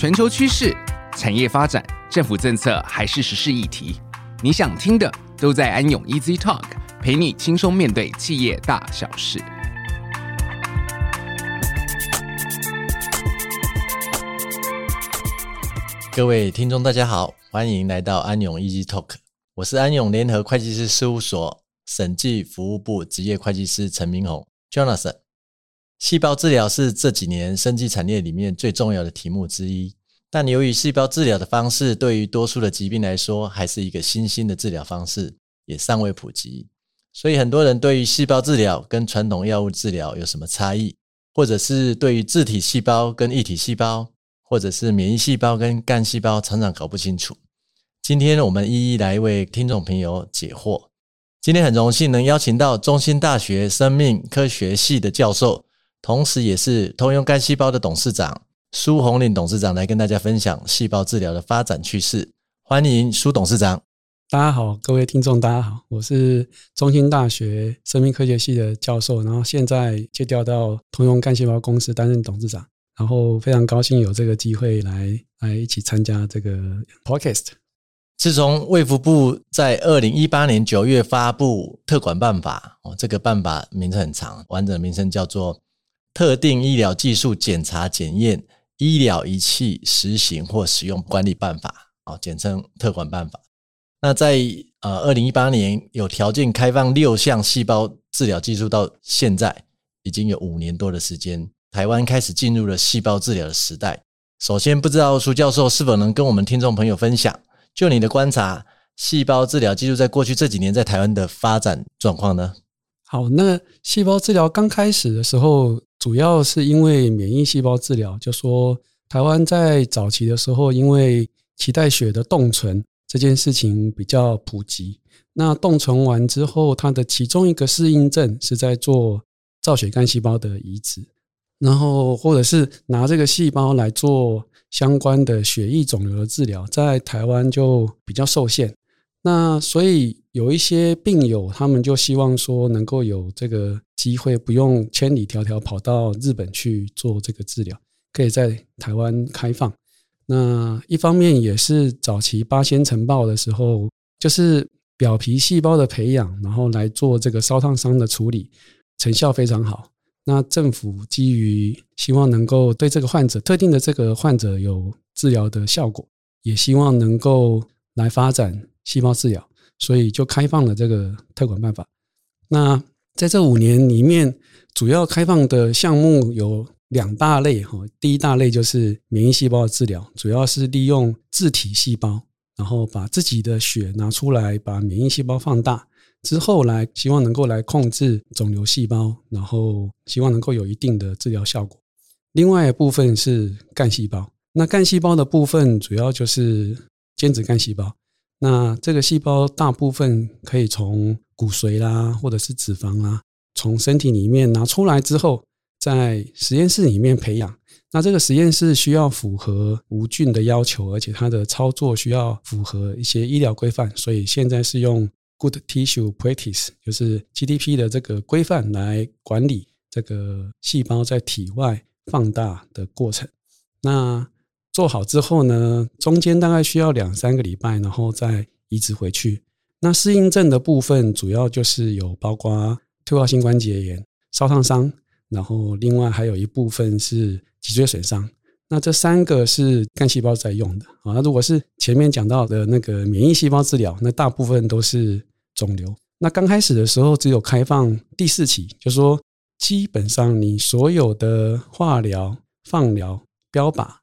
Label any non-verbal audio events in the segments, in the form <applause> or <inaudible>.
全球趋势、产业发展、政府政策还是时事议题，你想听的都在安永 Easy Talk，陪你轻松面对企业大小事。各位听众，大家好，欢迎来到安永 Easy Talk，我是安永联合会计师事务所审计服务部职业会计师陈明宏 Jonathan。细胞治疗是这几年生技产业里面最重要的题目之一，但由于细胞治疗的方式对于多数的疾病来说还是一个新兴的治疗方式，也尚未普及，所以很多人对于细胞治疗跟传统药物治疗有什么差异，或者是对于自体细胞跟异体细胞，或者是免疫细胞跟干细胞常常搞不清楚。今天我们一一来为听众朋友解惑。今天很荣幸能邀请到中兴大学生命科学系的教授。同时，也是通用干细胞的董事长苏宏麟董事长来跟大家分享细胞治疗的发展趋势。欢迎苏董事长。大家好，各位听众，大家好，我是中兴大学生命科学系的教授，然后现在就调到通用干细胞公司担任董事长，然后非常高兴有这个机会来来一起参加这个 podcast。自从卫福部在二零一八年九月发布特管办法，哦，这个办法名称很长，完整的名称叫做。特定医疗技术检查检验医疗仪器实行或使用管理办法，啊，简称特管办法。那在呃二零一八年有条件开放六项细胞治疗技术，到现在已经有五年多的时间，台湾开始进入了细胞治疗的时代。首先，不知道苏教授是否能跟我们听众朋友分享，就你的观察，细胞治疗技术在过去这几年在台湾的发展状况呢？好，那细胞治疗刚开始的时候。主要是因为免疫细胞治疗，就说台湾在早期的时候，因为脐带血的冻存这件事情比较普及。那冻存完之后，它的其中一个适应症是在做造血干细胞的移植，然后或者是拿这个细胞来做相关的血液肿瘤的治疗，在台湾就比较受限。那所以有一些病友，他们就希望说能够有这个机会，不用千里迢迢跑到日本去做这个治疗，可以在台湾开放。那一方面也是早期八仙尘爆的时候，就是表皮细胞的培养，然后来做这个烧烫伤的处理，成效非常好。那政府基于希望能够对这个患者特定的这个患者有治疗的效果，也希望能够来发展。细胞治疗，所以就开放了这个特管办法。那在这五年里面，主要开放的项目有两大类哈。第一大类就是免疫细胞的治疗，主要是利用自体细胞，然后把自己的血拿出来，把免疫细胞放大之后，来希望能够来控制肿瘤细胞，然后希望能够有一定的治疗效果。另外一部分是干细胞，那干细胞的部分主要就是间质干细胞。那这个细胞大部分可以从骨髓啦，或者是脂肪啦，从身体里面拿出来之后，在实验室里面培养。那这个实验室需要符合无菌的要求，而且它的操作需要符合一些医疗规范，所以现在是用 Good Tissue Practice，就是 GTP 的这个规范来管理这个细胞在体外放大的过程。那做好之后呢，中间大概需要两三个礼拜，然后再移植回去。那适应症的部分主要就是有包括退化性关节炎、烧烫伤，然后另外还有一部分是脊椎损伤。那这三个是干细胞在用的啊。那如果是前面讲到的那个免疫细胞治疗，那大部分都是肿瘤。那刚开始的时候只有开放第四期，就说基本上你所有的化疗、放疗、标靶。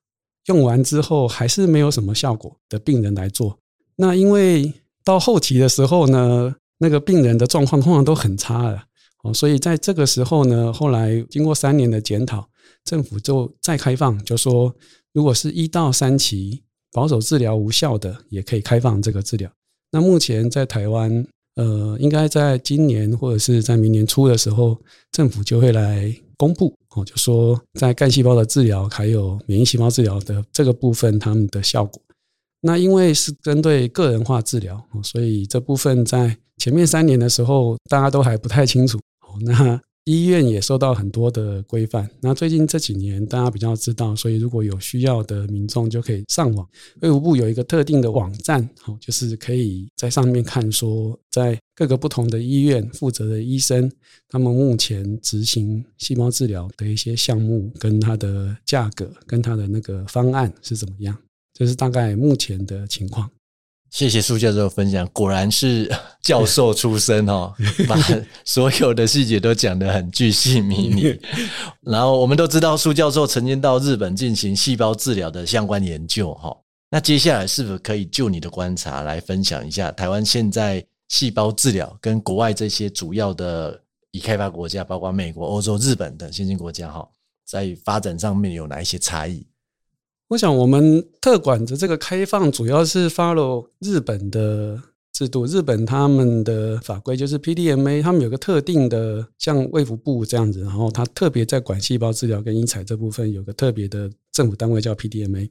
用完之后还是没有什么效果的病人来做，那因为到后期的时候呢，那个病人的状况通常都很差了哦，所以在这个时候呢，后来经过三年的检讨，政府就再开放，就说如果是一到三期保守治疗无效的，也可以开放这个治疗。那目前在台湾，呃，应该在今年或者是在明年初的时候，政府就会来公布。哦就说，在干细胞的治疗还有免疫细胞治疗的这个部分，他们的效果。那因为是针对个人化治疗，所以这部分在前面三年的时候，大家都还不太清楚。那医院也受到很多的规范。那最近这几年大家比较知道，所以如果有需要的民众就可以上网。卫福部有一个特定的网站，好，就是可以在上面看说，在各个不同的医院负责的医生，他们目前执行细胞治疗的一些项目，跟它的价格，跟它的那个方案是怎么样，这是大概目前的情况。谢谢苏教授分享，果然是教授出身哦，<laughs> 把所有的细节都讲得很巨细靡遗。然后我们都知道苏教授曾经到日本进行细胞治疗的相关研究哈。那接下来是否可以就你的观察来分享一下台湾现在细胞治疗跟国外这些主要的已开发国家，包括美国、欧洲、日本等先进国家哈，在发展上面有哪一些差异？我想，我们特管的这个开放主要是 follow 日本的制度。日本他们的法规就是 PDMA，他们有个特定的，像卫福部这样子，然后他特别在管细胞治疗跟医材这部分有个特别的政府单位叫 PDMA。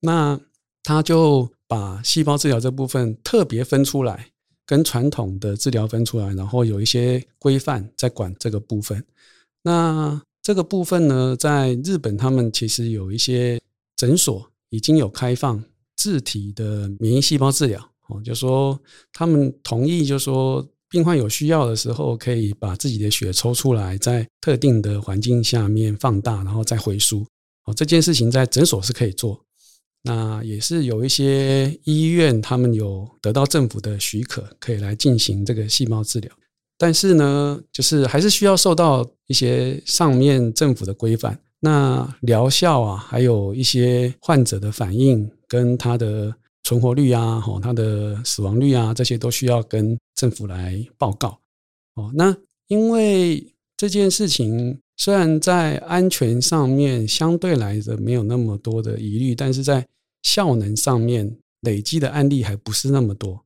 那他就把细胞治疗这部分特别分出来，跟传统的治疗分出来，然后有一些规范在管这个部分。那这个部分呢，在日本他们其实有一些。诊所已经有开放自体的免疫细胞治疗，哦，就说他们同意，就说病患有需要的时候，可以把自己的血抽出来，在特定的环境下面放大，然后再回输。哦，这件事情在诊所是可以做。那也是有一些医院，他们有得到政府的许可，可以来进行这个细胞治疗。但是呢，就是还是需要受到一些上面政府的规范。那疗效啊，还有一些患者的反应，跟他的存活率啊，吼，他的死亡率啊，这些都需要跟政府来报告。哦，那因为这件事情虽然在安全上面相对来的没有那么多的疑虑，但是在效能上面累积的案例还不是那么多。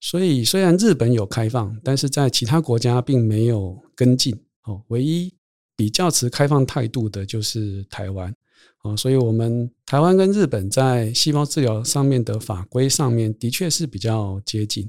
所以虽然日本有开放，但是在其他国家并没有跟进。哦，唯一。比较持开放态度的就是台湾，啊，所以我们台湾跟日本在细胞治疗上面的法规上面的确是比较接近。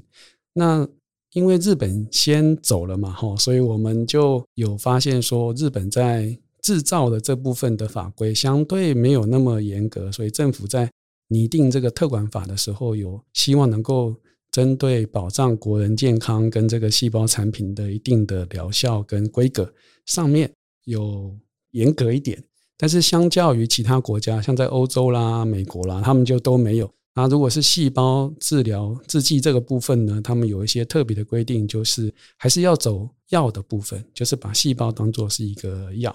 那因为日本先走了嘛，哈，所以我们就有发现说，日本在制造的这部分的法规相对没有那么严格，所以政府在拟定这个特管法的时候，有希望能够针对保障国人健康跟这个细胞产品的一定的疗效跟规格上面。有严格一点，但是相较于其他国家，像在欧洲啦、美国啦，他们就都没有。那如果是细胞治疗制剂这个部分呢，他们有一些特别的规定，就是还是要走药的部分，就是把细胞当作是一个药。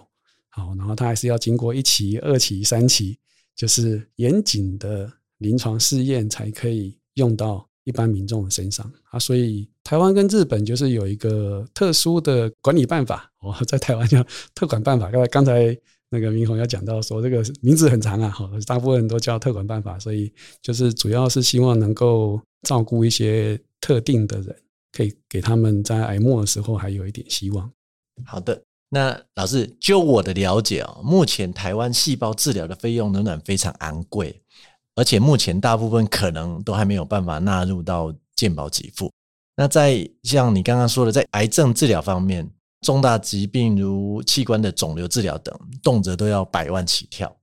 好，然后它还是要经过一期、二期、三期，就是严谨的临床试验才可以用到。一般民众的身上啊，所以台湾跟日本就是有一个特殊的管理办法 <laughs> 哦，在台湾叫特管办法。刚才刚才那个明宏要讲到说，这个名字很长啊，哈，大部分人都叫特管办法，所以就是主要是希望能够照顾一些特定的人，可以给他们在癌末的时候还有一点希望。好的，那老师就我的了解啊，目前台湾细胞治疗的费用仍然非常昂贵。而且目前大部分可能都还没有办法纳入到健保给付。那在像你刚刚说的，在癌症治疗方面，重大疾病如器官的肿瘤治疗等，动辄都要百万起跳。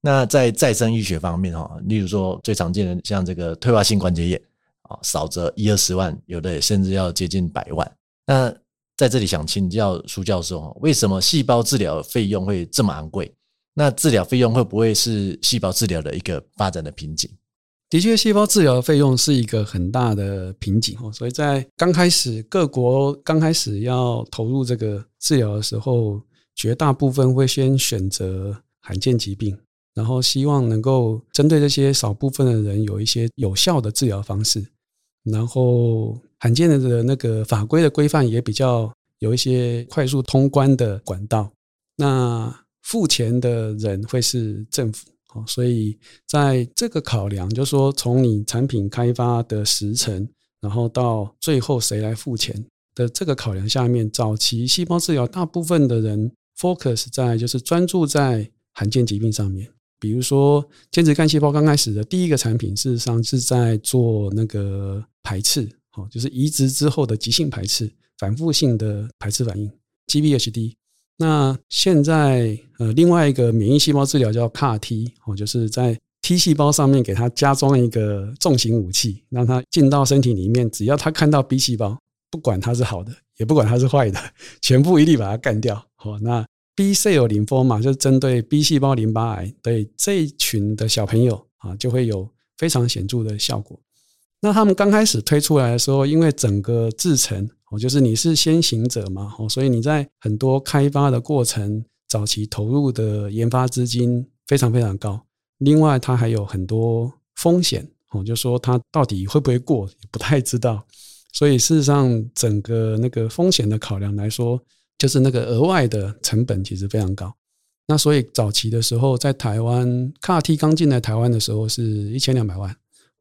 那在再生医学方面，哈，例如说最常见的像这个退化性关节炎，啊，少则一二十万，有的甚至要接近百万。那在这里想请教苏教授，为什么细胞治疗费用会这么昂贵？那治疗费用会不会是细胞治疗的一个发展的瓶颈？的确，细胞治疗的费用是一个很大的瓶颈哦。所以在刚开始各国刚开始要投入这个治疗的时候，绝大部分会先选择罕见疾病，然后希望能够针对这些少部分的人有一些有效的治疗方式。然后罕见的那个法规的规范也比较有一些快速通关的管道。那付钱的人会是政府，所以在这个考量，就是说从你产品开发的时程，然后到最后谁来付钱的这个考量下面，早期细胞治疗大部分的人 focus 在就是专注在罕见疾病上面，比如说间质干细胞刚开始的第一个产品，事实上是在做那个排斥，就是移植之后的急性排斥、反复性的排斥反应 （GVHD）。那现在呃，另外一个免疫细胞治疗叫 CAR-T 哦，就是在 T 细胞上面给它加装一个重型武器，让它进到身体里面，只要它看到 B 细胞，不管它是好的，也不管它是坏的，<laughs> 全部一律把它干掉。好，那 B cell lymphoma 就是针对 B 细胞淋巴癌，对这一群的小朋友啊，就会有非常显著的效果。那他们刚开始推出来的时候，因为整个制程哦，就是你是先行者嘛，哦，所以你在很多开发的过程早期投入的研发资金非常非常高。另外，它还有很多风险哦，就说它到底会不会过，不太知道。所以事实上，整个那个风险的考量来说，就是那个额外的成本其实非常高。那所以早期的时候，在台湾 CAR-T 刚进来台湾的时候，是一千两百万。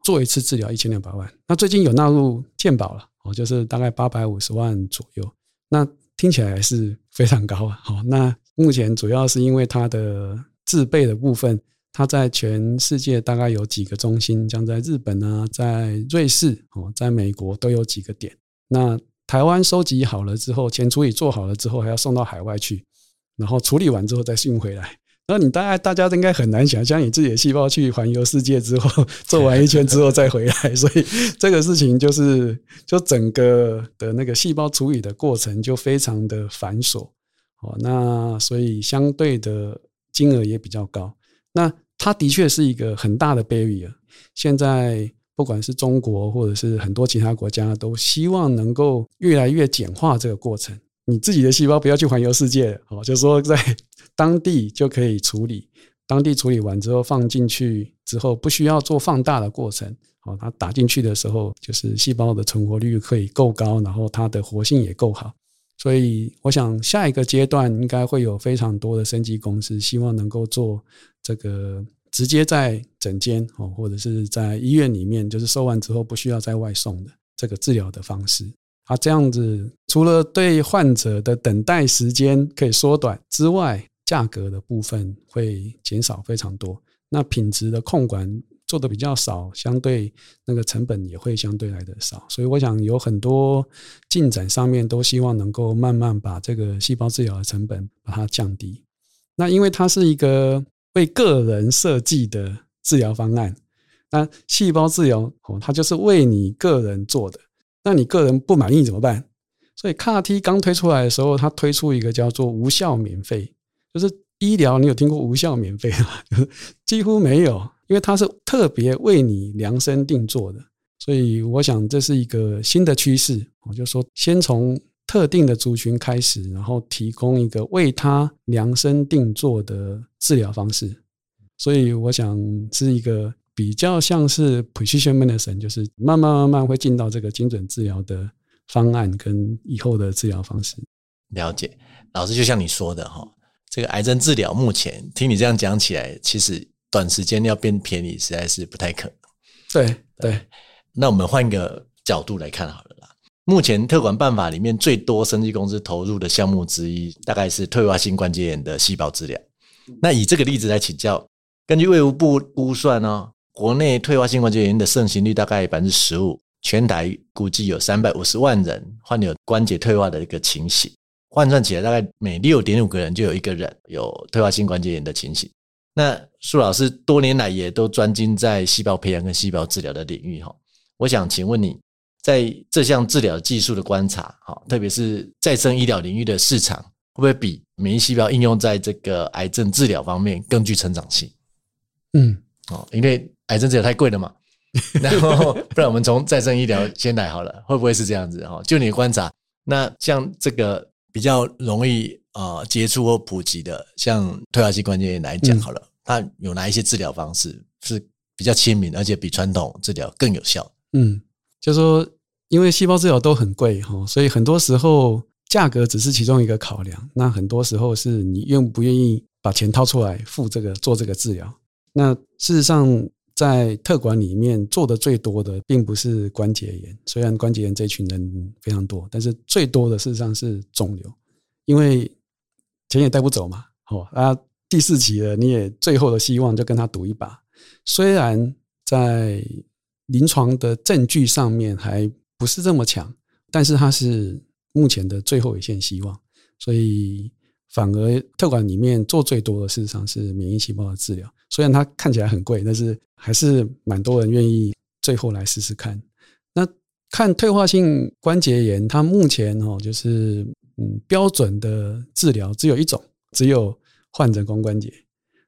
做一次治疗一千两百万，那最近有纳入健保了哦，就是大概八百五十万左右。那听起来还是非常高啊。好，那目前主要是因为它的自备的部分，它在全世界大概有几个中心，像在日本啊，在瑞士哦，在美国都有几个点。那台湾收集好了之后，前处理做好了之后，还要送到海外去，然后处理完之后再运回来。那你大概大家应该很难想象，你自己的细胞去环游世界之后，做完一圈之后再回来，所以这个事情就是，就整个的那个细胞处理的过程就非常的繁琐，哦，那所以相对的金额也比较高。那它的确是一个很大的 barrier。现在不管是中国或者是很多其他国家，都希望能够越来越简化这个过程。你自己的细胞不要去环游世界，哦，就是说在。当地就可以处理，当地处理完之后放进去之后，不需要做放大的过程。哦，它打进去的时候，就是细胞的存活率可以够高，然后它的活性也够好。所以，我想下一个阶段应该会有非常多的生级公司希望能够做这个直接在诊间哦，或者是在医院里面，就是收完之后不需要再外送的这个治疗的方式。啊，这样子除了对患者的等待时间可以缩短之外，价格的部分会减少非常多，那品质的控管做的比较少，相对那个成本也会相对来的少，所以我想有很多进展上面都希望能够慢慢把这个细胞治疗的成本把它降低。那因为它是一个为个人设计的治疗方案，那细胞治疗哦，它就是为你个人做的，那你个人不满意怎么办？所以 CAR-T 刚推出来的时候，它推出一个叫做无效免费。就是医疗，你有听过无效免费吗？几乎没有，因为它是特别为你量身定做的，所以我想这是一个新的趋势。我就说，先从特定的族群开始，然后提供一个为他量身定做的治疗方式。所以我想是一个比较像是 precision medicine，就是慢慢慢慢会进到这个精准治疗的方案跟以后的治疗方式。了解，老师就像你说的哈。这个癌症治疗目前听你这样讲起来，其实短时间要变便宜实在是不太可能。对对，那我们换一个角度来看好了啦。目前特管办法里面最多生技公司投入的项目之一，大概是退化性关节炎的细胞治疗。那以这个例子来请教，根据卫福部估算呢，国内退化性关节炎的盛行率大概百分之十五，全台估计有三百五十万人患有关节退化的一个情形。换算起来，大概每六点五个人就有一个人有退化性关节炎的情形。那苏老师多年来也都专精在细胞培养跟细胞治疗的领域哈。我想请问你在这项治疗技术的观察，哈，特别是再生医疗领域的市场，会不会比免疫细胞应用在这个癌症治疗方面更具成长性？嗯，哦，因为癌症治疗太贵了嘛。<laughs> 然后，不然我们从再生医疗先来好了，会不会是这样子？哈，就你的观察，那像这个。比较容易啊接触或普及的，像退化性关节炎来讲好了，嗯、它有哪一些治疗方式是比较亲民，而且比传统治疗更有效？嗯，就说因为细胞治疗都很贵哈，所以很多时候价格只是其中一个考量。那很多时候是你愿不愿意把钱掏出来付这个做这个治疗。那事实上。在特管里面做的最多的，并不是关节炎，虽然关节炎这群人非常多，但是最多的事实上是肿瘤，因为钱也带不走嘛。好啊，第四期了，你也最后的希望就跟他赌一把。虽然在临床的证据上面还不是这么强，但是它是目前的最后一线希望。所以反而特管里面做最多的，事实上是免疫细胞的治疗。虽然它看起来很贵，但是还是蛮多人愿意最后来试试看。那看退化性关节炎，它目前哦，就是嗯标准的治疗只有一种，只有换人工关节。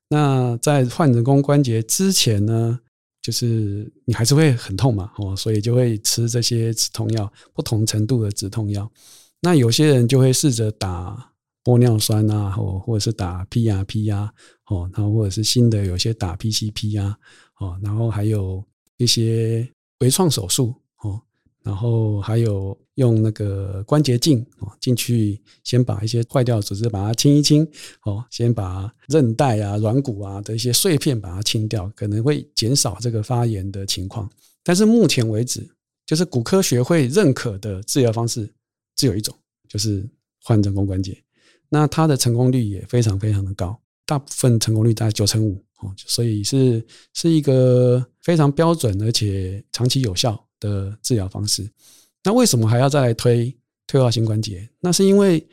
那在换人工关节之前呢，就是你还是会很痛嘛，哦，所以就会吃这些止痛药，不同程度的止痛药。那有些人就会试着打。玻尿酸啊，或或者是打 PRP 啊，哦，然后或者是新的有些打 PCP 啊，哦，然后还有一些微创手术哦，然后还有用那个关节镜哦进去，先把一些坏掉组织把它清一清哦，先把韧带啊、软骨啊的一些碎片把它清掉，可能会减少这个发炎的情况。但是目前为止，就是骨科学会认可的治疗方式只有一种，就是换人工关节。那它的成功率也非常非常的高，大部分成功率在九成五哦，所以是是一个非常标准而且长期有效的治疗方式。那为什么还要再来推退化性关节？那是因为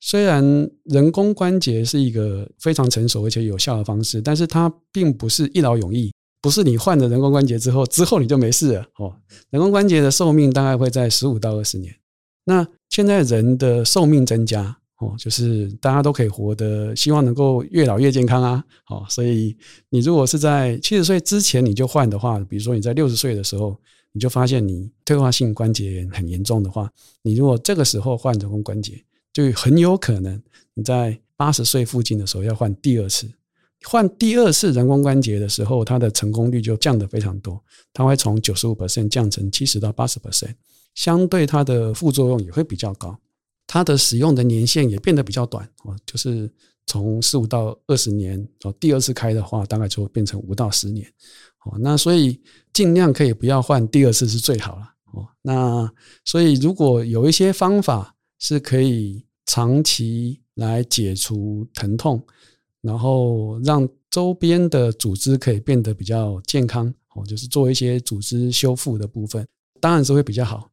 虽然人工关节是一个非常成熟而且有效的方式，但是它并不是一劳永逸，不是你换了人工关节之后，之后你就没事了哦。人工关节的寿命大概会在十五到二十年。那现在人的寿命增加。哦，就是大家都可以活得，希望能够越老越健康啊！哦，所以你如果是在七十岁之前你就换的话，比如说你在六十岁的时候，你就发现你退化性关节炎很严重的话，你如果这个时候换人工关节，就很有可能你在八十岁附近的时候要换第二次。换第二次人工关节的时候，它的成功率就降得非常多，它会从九十五 percent 降成七十到八十 percent，相对它的副作用也会比较高。它的使用的年限也变得比较短哦，就是从十五到二十年哦，第二次开的话，大概就会变成五到十年哦。那所以尽量可以不要换第二次是最好了哦。那所以如果有一些方法是可以长期来解除疼痛，然后让周边的组织可以变得比较健康哦，就是做一些组织修复的部分，当然是会比较好。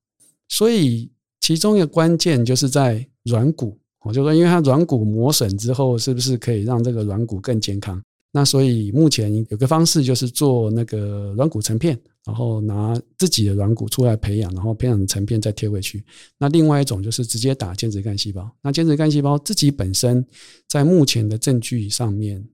所以。其中一个关键就是在软骨，我就说，因为它软骨磨损之后，是不是可以让这个软骨更健康？那所以目前有个方式就是做那个软骨成片，然后拿自己的软骨出来培养，然后培养成片再贴回去。那另外一种就是直接打间质干细胞。那间质干细胞自己本身在目前的证据上面，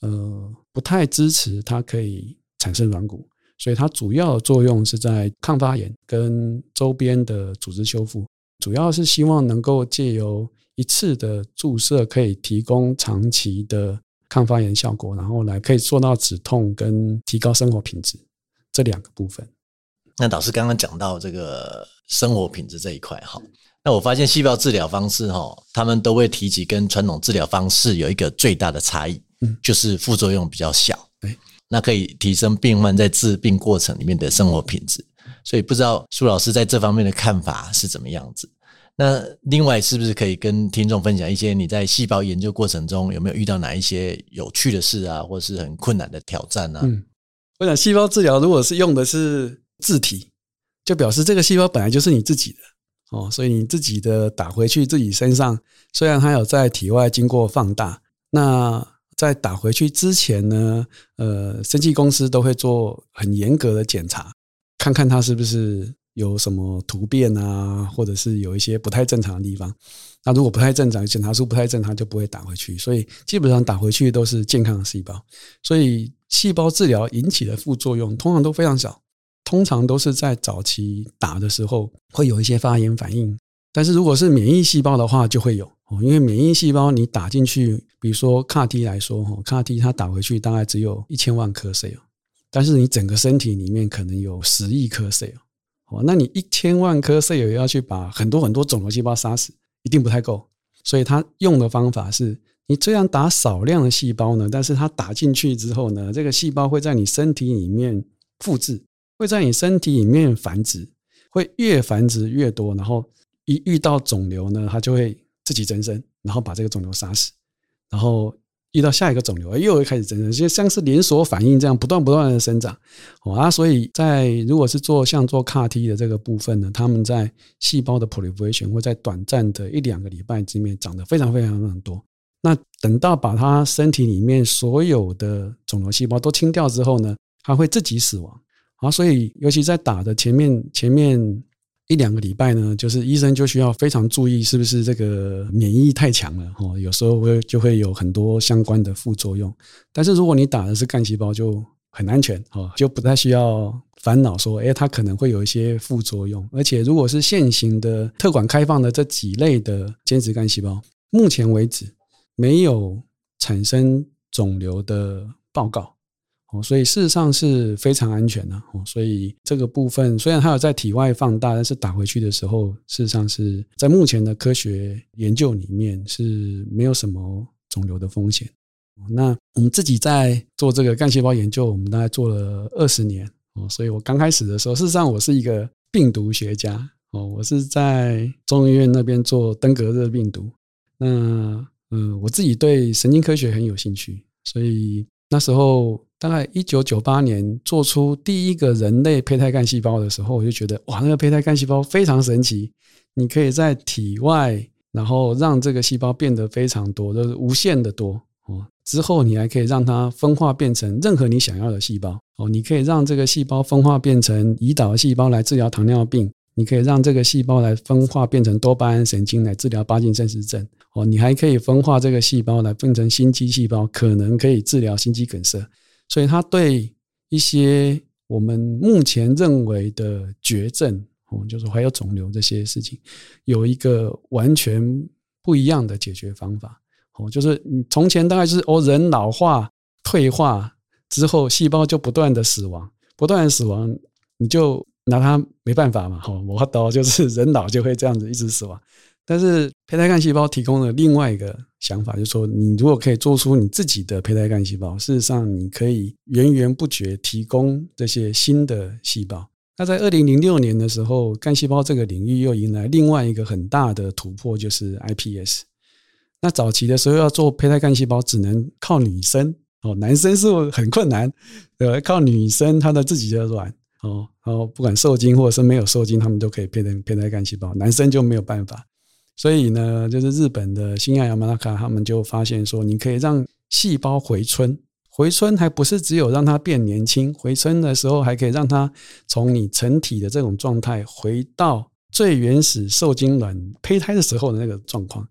呃，不太支持它可以产生软骨，所以它主要的作用是在抗发炎跟周边的组织修复。主要是希望能够借由一次的注射，可以提供长期的抗发炎效果，然后来可以做到止痛跟提高生活品质这两个部分。那导师刚刚讲到这个生活品质这一块哈，那我发现细胞治疗方式哈，他们都会提及跟传统治疗方式有一个最大的差异，嗯，就是副作用比较小，对，那可以提升病患在治病过程里面的生活品质。所以不知道苏老师在这方面的看法是怎么样子？那另外是不是可以跟听众分享一些你在细胞研究过程中有没有遇到哪一些有趣的事啊，或是很困难的挑战啊？嗯，我想细胞治疗如果是用的是自体，就表示这个细胞本来就是你自己的哦，所以你自己的打回去自己身上，虽然它有在体外经过放大，那在打回去之前呢，呃，生技公司都会做很严格的检查。看看它是不是有什么突变啊，或者是有一些不太正常的地方。那如果不太正常，检查出不太正常，就不会打回去。所以基本上打回去都是健康的细胞。所以细胞治疗引起的副作用通常都非常小，通常都是在早期打的时候会有一些发炎反应。但是如果是免疫细胞的话，就会有哦，因为免疫细胞你打进去，比如说 CAR-T 来说，哈，CAR-T 它打回去大概只有一千万颗 cell。但是你整个身体里面可能有十亿颗 cell 哦，那你一千万颗 cell 要去把很多很多肿瘤细胞杀死，一定不太够。所以他用的方法是，你虽然打少量的细胞呢，但是它打进去之后呢，这个细胞会在你身体里面复制，会在你身体里面繁殖，会越繁殖越多，然后一遇到肿瘤呢，它就会自己增生，然后把这个肿瘤杀死，然后。遇到下一个肿瘤，又会开始增生，就像是连锁反应这样不断不断的生长。啊，所以在如果是做像做 ct 的这个部分呢，他们在细胞的 proliferation 会在短暂的一两个礼拜之内长得非常非常非常多。那等到把他身体里面所有的肿瘤细胞都清掉之后呢，他会自己死亡。好，所以尤其在打的前面前面一两个礼拜呢，就是医生就需要非常注意是不是这个免疫太强了哦，有时候会就会有很多相关的副作用。但是如果你打的是干细胞，就很安全哦，就不太需要烦恼说，诶，它可能会有一些副作用。而且如果是现行的特管开放的这几类的间质干细胞，目前为止没有产生肿瘤的报告。哦，所以事实上是非常安全的哦。所以这个部分虽然它有在体外放大，但是打回去的时候，事实上是在目前的科学研究里面是没有什么肿瘤的风险。那我们自己在做这个干细胞研究，我们大概做了二十年哦。所以我刚开始的时候，事实上我是一个病毒学家哦，我是在中医院那边做登革热病毒。那嗯，我自己对神经科学很有兴趣，所以那时候。大概一九九八年做出第一个人类胚胎干细胞的时候，我就觉得哇，那个胚胎干细胞非常神奇。你可以在体外，然后让这个细胞变得非常多，就是无限的多哦。之后你还可以让它分化变成任何你想要的细胞哦。你可以让这个细胞分化变成胰岛细胞来治疗糖尿病，你可以让这个细胞来分化变成多巴胺神经来治疗帕金森氏症哦。你还可以分化这个细胞来变成心肌细胞，可能可以治疗心肌梗塞。所以，他对一些我们目前认为的绝症，哦，就是还有肿瘤这些事情，有一个完全不一样的解决方法。哦，就是你从前大概是哦，人老化退化之后，细胞就不断的死亡，不断的死亡，你就拿它没办法嘛。好，我刀就是人老就会这样子一直死亡。但是胚胎干细胞提供了另外一个想法，就是说，你如果可以做出你自己的胚胎干细胞，事实上你可以源源不绝提供这些新的细胞。那在二零零六年的时候，干细胞这个领域又迎来另外一个很大的突破，就是 iPS。那早期的时候要做胚胎干细胞，只能靠女生哦，男生是很困难，呃，靠女生她的自己的卵哦，然后不管受精或者是没有受精，他们都可以变成胚胎干细胞，男生就没有办法。所以呢，就是日本的新亚亚马拉卡，他们就发现说，你可以让细胞回春，回春还不是只有让它变年轻，回春的时候还可以让它从你成体的这种状态回到最原始受精卵胚胎的时候的那个状况。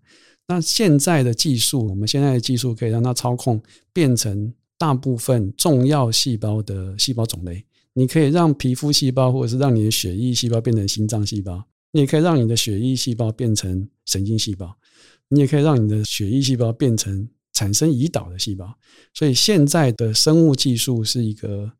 那现在的技术，我们现在的技术可以让它操控变成大部分重要细胞的细胞种类，你可以让皮肤细胞或者是让你的血液细胞变成心脏细胞。你也可以让你的血液细胞变成神经细胞，你也可以让你的血液细胞变成产生胰岛的细胞。所以现在的生物技术是一个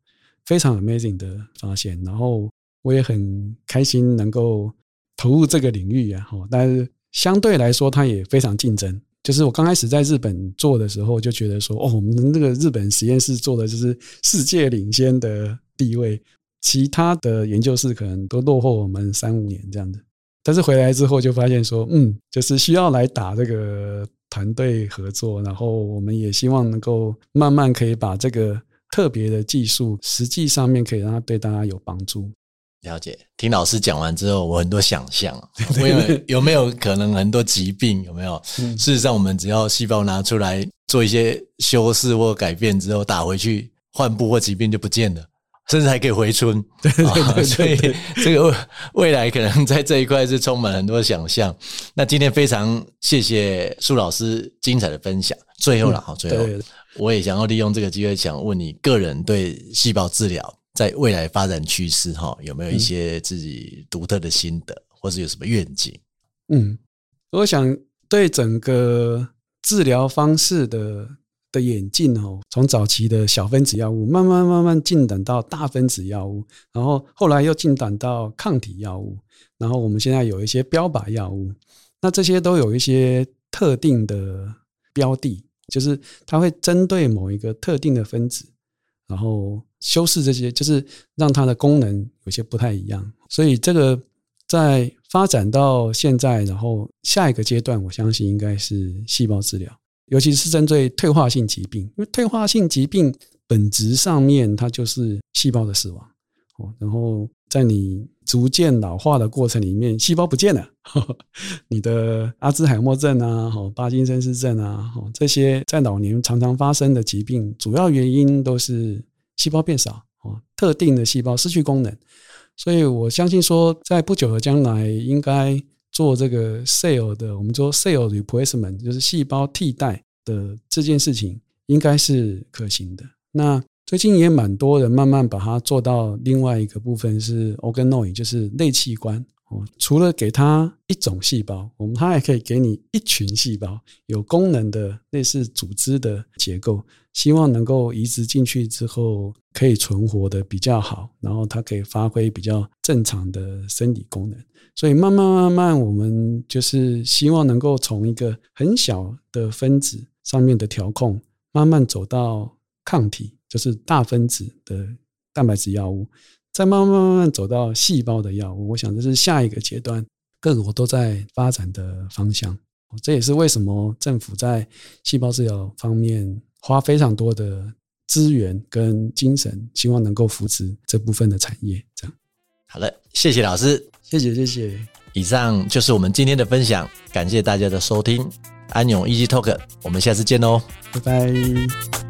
非常 amazing 的发现，然后我也很开心能够投入这个领域啊。但是相对来说，它也非常竞争。就是我刚开始在日本做的时候，就觉得说，哦，我们那个日本实验室做的就是世界领先的地位。其他的研究室可能都落后我们三五年这样的，但是回来之后就发现说，嗯，就是需要来打这个团队合作，然后我们也希望能够慢慢可以把这个特别的技术，实际上面可以让它对大家有帮助。了解，听老师讲完之后，我很多想象，有没有有没有可能很多疾病有没有？事实上，我们只要细胞拿出来做一些修饰或改变之后，打回去，患部或疾病就不见了。甚至还可以回春，<laughs> 对对对对，所以这个未来可能在这一块是充满很多想象。那今天非常谢谢苏老师精彩的分享。最后了哈，最后我也想要利用这个机会，想问你个人对细胞治疗在未来发展趋势哈，有没有一些自己独特的心得，或是有什么愿景？嗯，我想对整个治疗方式的。的演进哦，从早期的小分子药物，慢慢慢慢进展到大分子药物，然后后来又进展到抗体药物，然后我们现在有一些标靶药物，那这些都有一些特定的标的，就是它会针对某一个特定的分子，然后修饰这些，就是让它的功能有些不太一样。所以这个在发展到现在，然后下一个阶段，我相信应该是细胞治疗。尤其是针对退化性疾病，因为退化性疾病本质上面它就是细胞的死亡哦。然后在你逐渐老化的过程里面，细胞不见了，<laughs> 你的阿兹海默症啊，帕金森氏症啊，这些在老年常常发生的疾病，主要原因都是细胞变少，特定的细胞失去功能。所以我相信说，在不久的将来，应该做这个 cell 的，我们说 cell replacement，就是细胞替代的这件事情，应该是可行的。那最近也蛮多人慢慢把它做到另外一个部分，是 organoid，就是类器官。除了给它一种细胞，我们它还可以给你一群细胞，有功能的类似组织的结构，希望能够移植进去之后可以存活的比较好，然后它可以发挥比较正常的生理功能。所以慢慢慢慢，我们就是希望能够从一个很小的分子上面的调控，慢慢走到抗体，就是大分子的蛋白质药物。再慢慢慢慢走到细胞的药物，我想这是下一个阶段，各国都在发展的方向。这也是为什么政府在细胞治疗方面花非常多的资源跟精神，希望能够扶持这部分的产业。这样，好了，谢谢老师，谢谢谢谢。以上就是我们今天的分享，感谢大家的收听，安永 Easy Talk，我们下次见喽，拜拜。